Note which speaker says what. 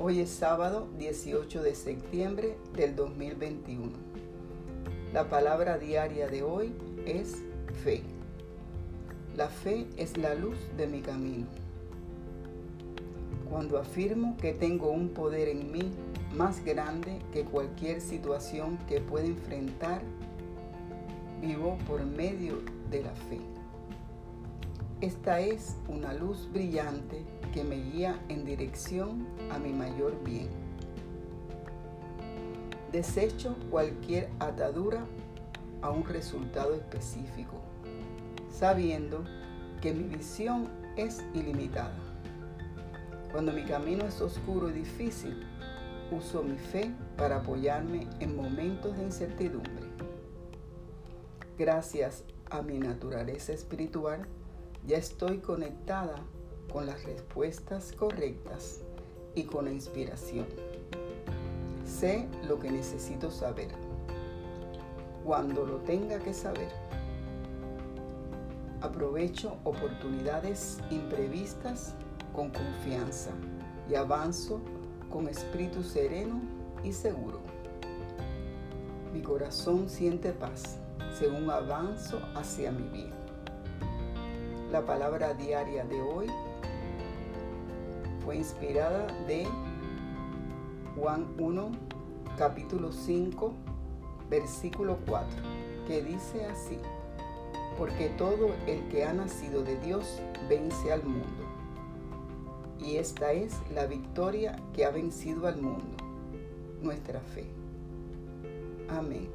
Speaker 1: Hoy es sábado 18 de septiembre del 2021. La palabra diaria de hoy es fe. La fe es la luz de mi camino. Cuando afirmo que tengo un poder en mí más grande que cualquier situación que pueda enfrentar, vivo por medio de la fe. Esta es una luz brillante me guía en dirección a mi mayor bien. Desecho cualquier atadura a un resultado específico, sabiendo que mi visión es ilimitada. Cuando mi camino es oscuro y difícil, uso mi fe para apoyarme en momentos de incertidumbre. Gracias a mi naturaleza espiritual, ya estoy conectada con las respuestas correctas y con la inspiración. Sé lo que necesito saber, cuando lo tenga que saber. Aprovecho oportunidades imprevistas con confianza y avanzo con espíritu sereno y seguro. Mi corazón siente paz según avanzo hacia mi bien. La palabra diaria de hoy fue inspirada de Juan 1, capítulo 5, versículo 4, que dice así, porque todo el que ha nacido de Dios vence al mundo. Y esta es la victoria que ha vencido al mundo, nuestra fe. Amén.